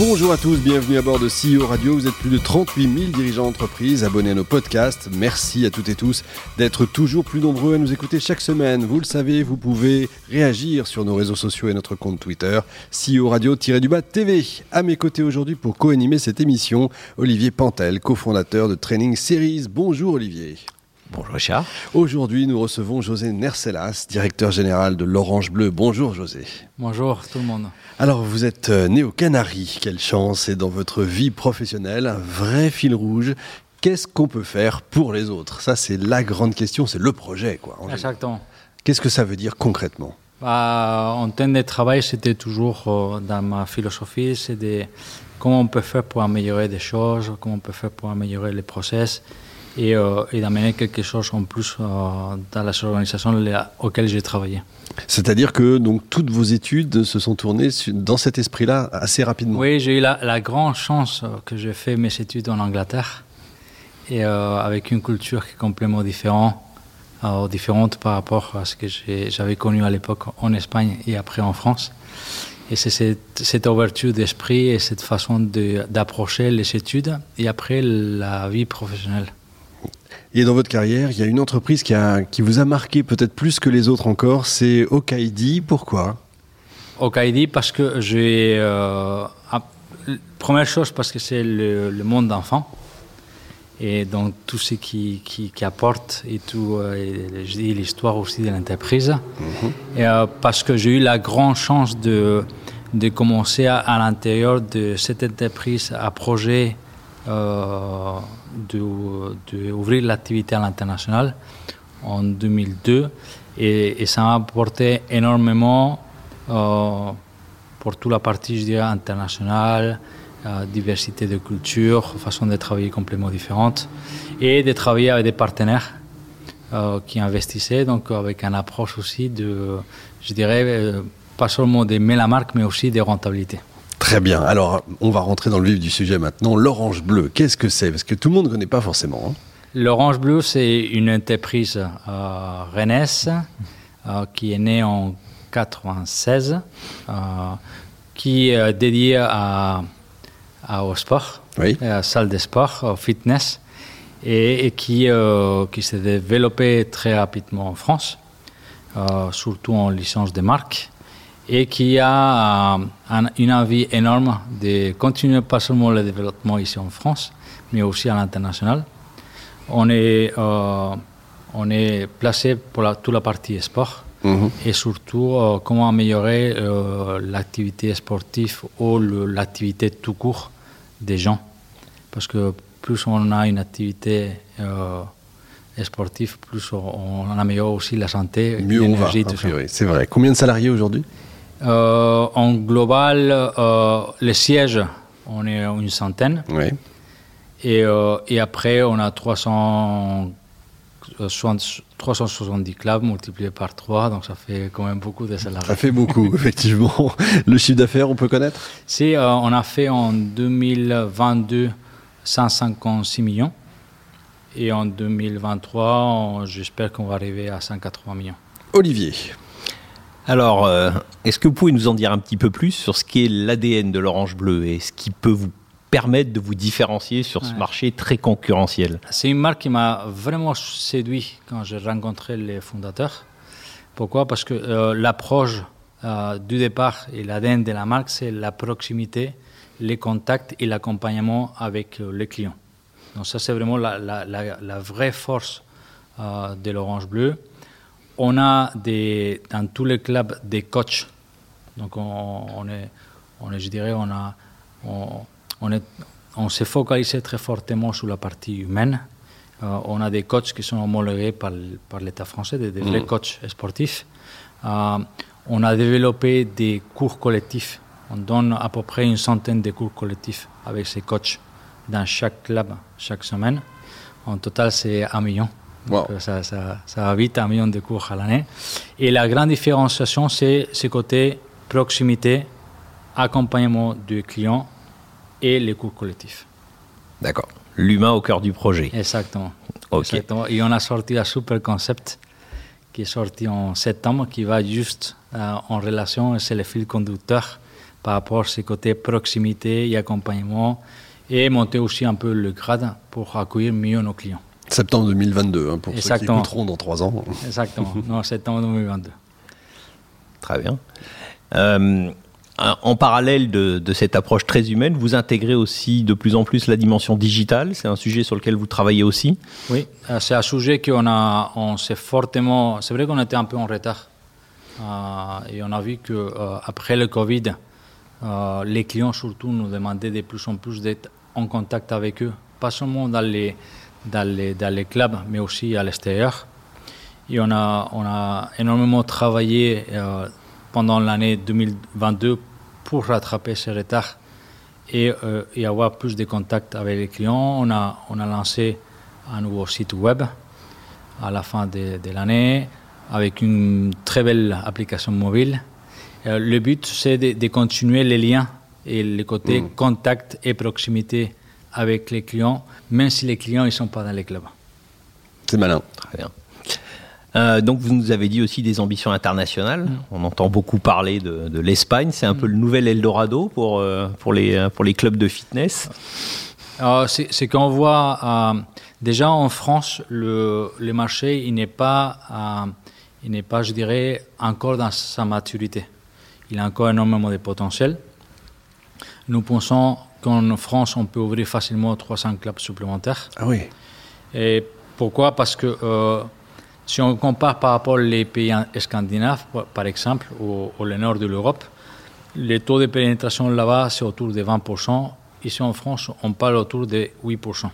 Bonjour à tous, bienvenue à bord de CEO Radio. Vous êtes plus de 38 000 dirigeants d'entreprise abonnés à nos podcasts. Merci à toutes et tous d'être toujours plus nombreux à nous écouter chaque semaine. Vous le savez, vous pouvez réagir sur nos réseaux sociaux et notre compte Twitter, CEO Radio-du-bas TV. À mes côtés aujourd'hui pour co-animer cette émission, Olivier Pantel, cofondateur de Training Series. Bonjour Olivier. Bonjour Richard. Aujourd'hui, nous recevons José Nercelas, directeur général de l'Orange Bleu. Bonjour José. Bonjour tout le monde. Alors, vous êtes euh, né aux Canaries. Quelle chance. Et dans votre vie professionnelle, un vrai fil rouge. Qu'est-ce qu'on peut faire pour les autres? Ça, c'est la grande question, c'est le projet. Quoi, Exactement. Qu'est-ce que ça veut dire concrètement? Bah, En termes de travail, c'était toujours euh, dans ma philosophie, c'est de comment on peut faire pour améliorer des choses, comment on peut faire pour améliorer les process et, euh, et d'amener quelque chose en plus euh, dans les organisations auxquelles j'ai travaillé. C'est-à-dire que donc toutes vos études se sont tournées dans cet esprit-là assez rapidement. Oui, j'ai eu la, grande chance que j'ai fait mes études en Angleterre et euh, avec une culture qui est complètement différente, euh, différente par rapport à ce que j'avais connu à l'époque en Espagne et après en France. Et c'est cette, cette, ouverture d'esprit et cette façon d'approcher les études et après la vie professionnelle. Et dans votre carrière, il y a une entreprise qui, a, qui vous a marqué peut-être plus que les autres encore, c'est Okaidi. Pourquoi? Okaidi parce que j'ai... Euh, première chose parce que c'est le, monde d'enfants. Et donc tout ce qui, qui, apporte et tout, euh, l'histoire aussi de l'entreprise. Mhm. Et euh, parce que j'ai eu la grande chance de, de commencer à, à l'intérieur de cette entreprise à projet d'ouvrir l'activité à l'international en 2002 et, ça m'a apporté énormément euh, pour toute la partie, je dirais, internationale, euh, diversité de culture, façon de travailler complètement différente et de travailler avec des partenaires qui investissaient, donc avec une approche aussi de, je dirais, pas seulement de la marque, mais aussi de rentabilité. Très bien. Alors, on va rentrer dans le vif du sujet maintenant. L'orange bleu, qu'est-ce que c'est? Parce que tout le monde ne connaît pas forcément. Hein. L'orange bleu, c'est une entreprise euh, euh, qui est née en 96, euh, qui est dédiée à, au sport, à la salle de sport, au fitness, et, qui, euh, qui s'est développée très rapidement en France, surtout en licence de marque et qui a euh, une envie énorme de continuer pas seulement le développement ici en France, mais aussi à l'international. On est, euh, on est placé pour la, toute la partie sport mhm. et surtout euh, comment améliorer l'activité sportive ou l'activité tout court des gens. Parce que plus on a une activité sportive, plus on, améliore aussi la santé, l'énergie, tout ça. C'est vrai. Combien de salariés aujourd'hui? Euh, en global, euh, les sièges, on est une centaine. Oui. Et, euh, et, après, on a 300, 370 clubs multipliés par 3, donc ça fait quand même beaucoup de salariés. Ça fait beaucoup, effectivement. Le chiffre d'affaires, on peut connaître? Si, on a fait en 2022 156 millions. Et en 2023, j'espère qu'on va arriver à 180 millions. Olivier, alors, euh, est-ce que vous pouvez nous en dire un petit peu plus sur ce qu'est l'ADN de l'Orange Bleu et ce qui peut vous permettre de vous différencier sur ce marché très concurrentiel? C'est une marque qui m'a vraiment séduit quand j'ai rencontré les fondateurs. Pourquoi? Parce que euh, l'approche euh, du départ et l'ADN de la marque, c'est la proximité, les contacts et l'accompagnement avec les clients. Donc ça, c'est vraiment la, la, vraie force de l'Orange Bleu on a des, dans tous les clubs des coachs. Donc on, est, on est, je dirais, on a, on, est, on s'est focalisé très fortement sur la partie humaine. Euh, on a des coachs qui sont homologués par, par l'État français, des, vrais mm. coachs sportifs. Euh, on a développé des cours collectifs. On donne à peu près une centaine de cours collectifs avec ces coachs dans chaque club chaque semaine. En total, c'est un million. Euh, ça, ça, ça, va vite, un million de cours à l'année. Et la grande différenciation, c'est ce côté proximité, accompagnement du client et les cours collectifs. D'accord. L'humain au cœur du projet. Exactement. Exactement. Et on a sorti un super concept qui est sorti en septembre, qui va juste euh, en relation, c'est le fil conducteur par rapport à ce côté proximité et accompagnement, et monter aussi un peu le grade pour accueillir mieux nos clients. Septembre 2022, hein, pour ceux qui écouteront dans trois ans. Exactement, non, septembre 2022. Très bien. Euh, en parallèle de, cette approche très humaine, vous intégrez aussi de plus en plus la dimension digitale. C'est un sujet sur lequel vous travaillez aussi. Oui, euh, c'est un sujet qu'on a, on s'est fortement. C'est vrai qu'on était un peu en retard. Euh, et on a vu que euh, après le Covid, les clients surtout nous demandaient de plus en plus d'être en contact avec eux, pas seulement dans les, dans les, dans les clubs, mais aussi à l'extérieur. Et on a, on a énormément travaillé pendant l'année 2022 pour rattraper ce retard et, euh, et, avoir plus de contacts avec les clients. On a, on a lancé un nouveau site web à la fin de, l'année avec une très belle application mobile. Euh, le but, c'est de, continuer les liens et les côtés mm. contact et proximité avec les clients, même si les clients ne sont pas dans les clubs. C'est malin. Très bien. Euh, donc vous nous avez dit aussi des ambitions internationales. Mm. On entend beaucoup parler de, l'Espagne. C'est un peu mm. le nouvel Eldorado pour, euh, pour, les, pour les clubs de fitness. c'est qu'on voit euh, déjà en France, le, le marché il n'est pas, il n'est pas, je dirais, encore dans sa maturité. Il a encore énormément de potentiel. Nous pensons qu'en France, on peut ouvrir facilement 300 clubs supplémentaires. Ah oui. Et pourquoi? Parce que si on compare par rapport aux pays scandinaves, par exemple, ou, au nord de l'Europe, le taux de pénétration là-bas, c'est autour de 20%. Ici en France, on parle autour de 8%.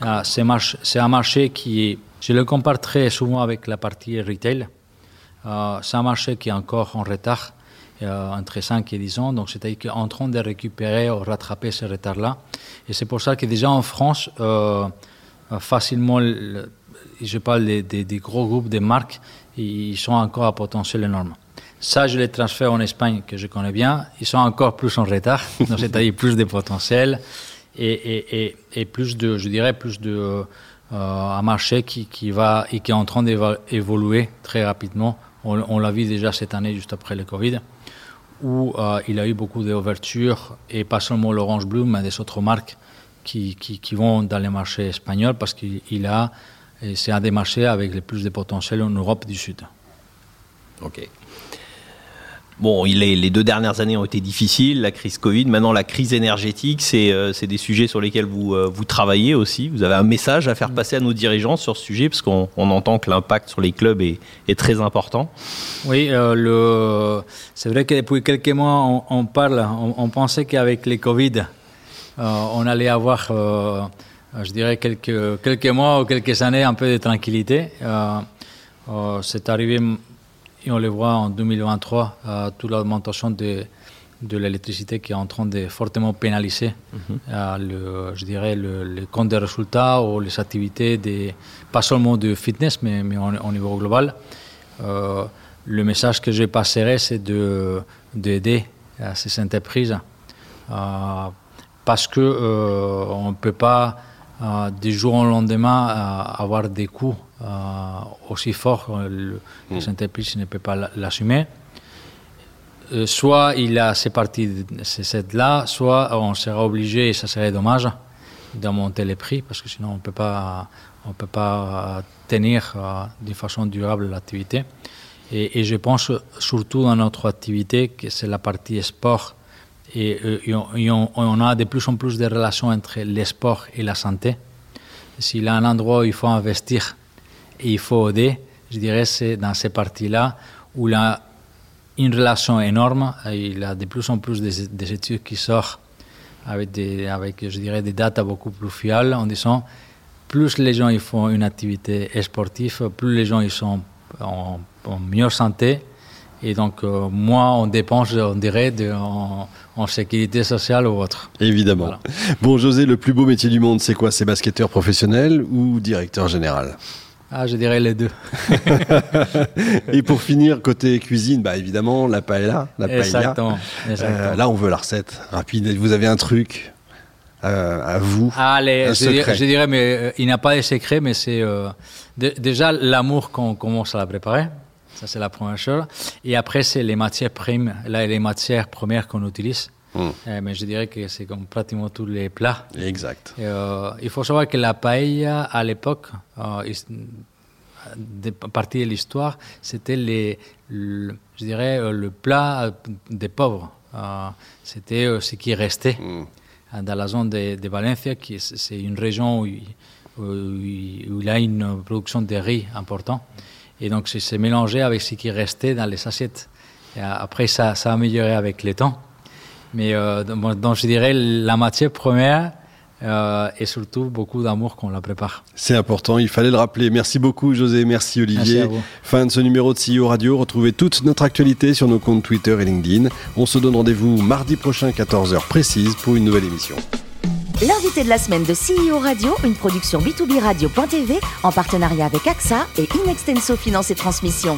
Ah, c'est un marché qui est, je le compare très souvent avec la partie retail. Euh, c'est un marché qui est encore en retard, euh, entre 5 et 10 ans. Donc, c'est-à-dire qu'on est en train de récupérer ou rattraper ce retard-là. Et c'est pour ça que déjà en France, euh, facilement, je parle des, gros groupes de marques, ils sont encore à potentiel énorme. Ça, je les transfère en Espagne, que je connais bien. Ils sont encore plus en retard, c'est-à-dire plus de potentiel et, plus de, je dirais, plus de euh, un marché qui, va et qui est en train d'évoluer très rapidement. On, l'a vu déjà cette année, juste après le Covid, où euh, il a eu beaucoup d'ouvertures et pas seulement l'Orange Blue, mais des autres marques qui, vont dans les marchés espagnols parce qu'il a c'est un des marchés avec le plus de potentiel en Europe du Sud. Ok. Bon, les, les deux dernières années ont été difficiles, la crise Covid, maintenant la crise énergétique, c'est euh, des sujets sur lesquels vous, euh, vous travaillez aussi. Vous avez un message à faire mm. passer à nos dirigeants sur ce sujet, parce qu'on entend que l'impact sur les clubs est, est très important. Oui, euh, c'est vrai que depuis quelques mois, on, parle, on, on pensait qu'avec les Covid, on allait avoir euh, je dirais, quelques, quelques mois ou quelques années, un peu de tranquillité. Euh, euh, c'est arrivé, et on le voit en 2023, toute l'augmentation de, de l'électricité qui est en train de fortement pénaliser, mhm. le, je dirais, le, compte des résultats ou les activités, pas seulement de fitness, mais, mais au, niveau global. le message que je passerai, c'est d'aider ces entreprises parce qu'on on ne peut pas euh, du jour au lendemain euh, avoir des coûts euh, aussi forts, le, mm. entreprises ne peut pas l'assumer. soit il a ces parties, ces là soit on sera obligé, et ça serait dommage, de monter les prix, parce que sinon on ne peut pas, on peut pas tenir de façon durable l'activité. Et, et, je pense surtout dans notre activité, que c'est la partie sport et, euh, on, a de plus en plus de relations entre les sports et la santé. S'il y a un endroit où il faut investir et il faut aider, je dirais c'est dans ces parties-là où il a une relation énorme. Il y a de plus en plus des, études qui sortent avec, des, avec, je dirais, des dates beaucoup plus fiables en disant plus les gens ils font une activité sportive, plus les gens ils sont en, en meilleure santé et donc, euh, moins on dépense, on dirait, de, en, sécurité sociale ou autre. Évidemment. Bon, José, le plus beau métier du monde, c'est quoi? C'est basketteur professionnel ou directeur général? Ah, je dirais les deux. et pour finir, côté cuisine, bah évidemment, la paella. La exactement. Euh, là, on veut la recette rapide. Vous avez un truc à vous Allez, un je, dirais, je dirais, mais euh, il n'y a pas de secret, mais c'est euh, dé- déjà l'amour qu'on commence à la préparer. Ça, c'est la première chose. Et après, c'est les matières primes, là, les matières premières qu'on utilise. Hmm. Euh, mais je dirais que c'est comme pratiquement tous les plats. Exact. Euh, il faut savoir que la paella, à l'époque, euh, de partie de l'histoire, c'était les, le- je dirais, euh, le plat des pauvres. Euh, c'était euh, ce qui restait euh, dans la zone de, de Valencia, qui est- c'est une région où, il- où il où il y a une production de riz importante. Et donc, c'est mélangé avec ce qui restait dans les assiettes. Et euh, après, ça, ça a amélioré avec le temps. Mais euh, donc, je dirais la matière première euh, et surtout beaucoup d'amour qu'on la prépare. C'est important, il fallait le rappeler. Merci beaucoup José, merci Olivier. Merci à vous. fin de ce numéro de CEO Radio. Retrouvez toute notre actualité sur nos comptes Twitter et LinkedIn. On se donne rendez-vous mardi prochain 14h précise pour une nouvelle émission. L'invité de la semaine de CEO Radio, une production B2B Radio.tv en partenariat avec AXA et Inextenso Finance et Transmission.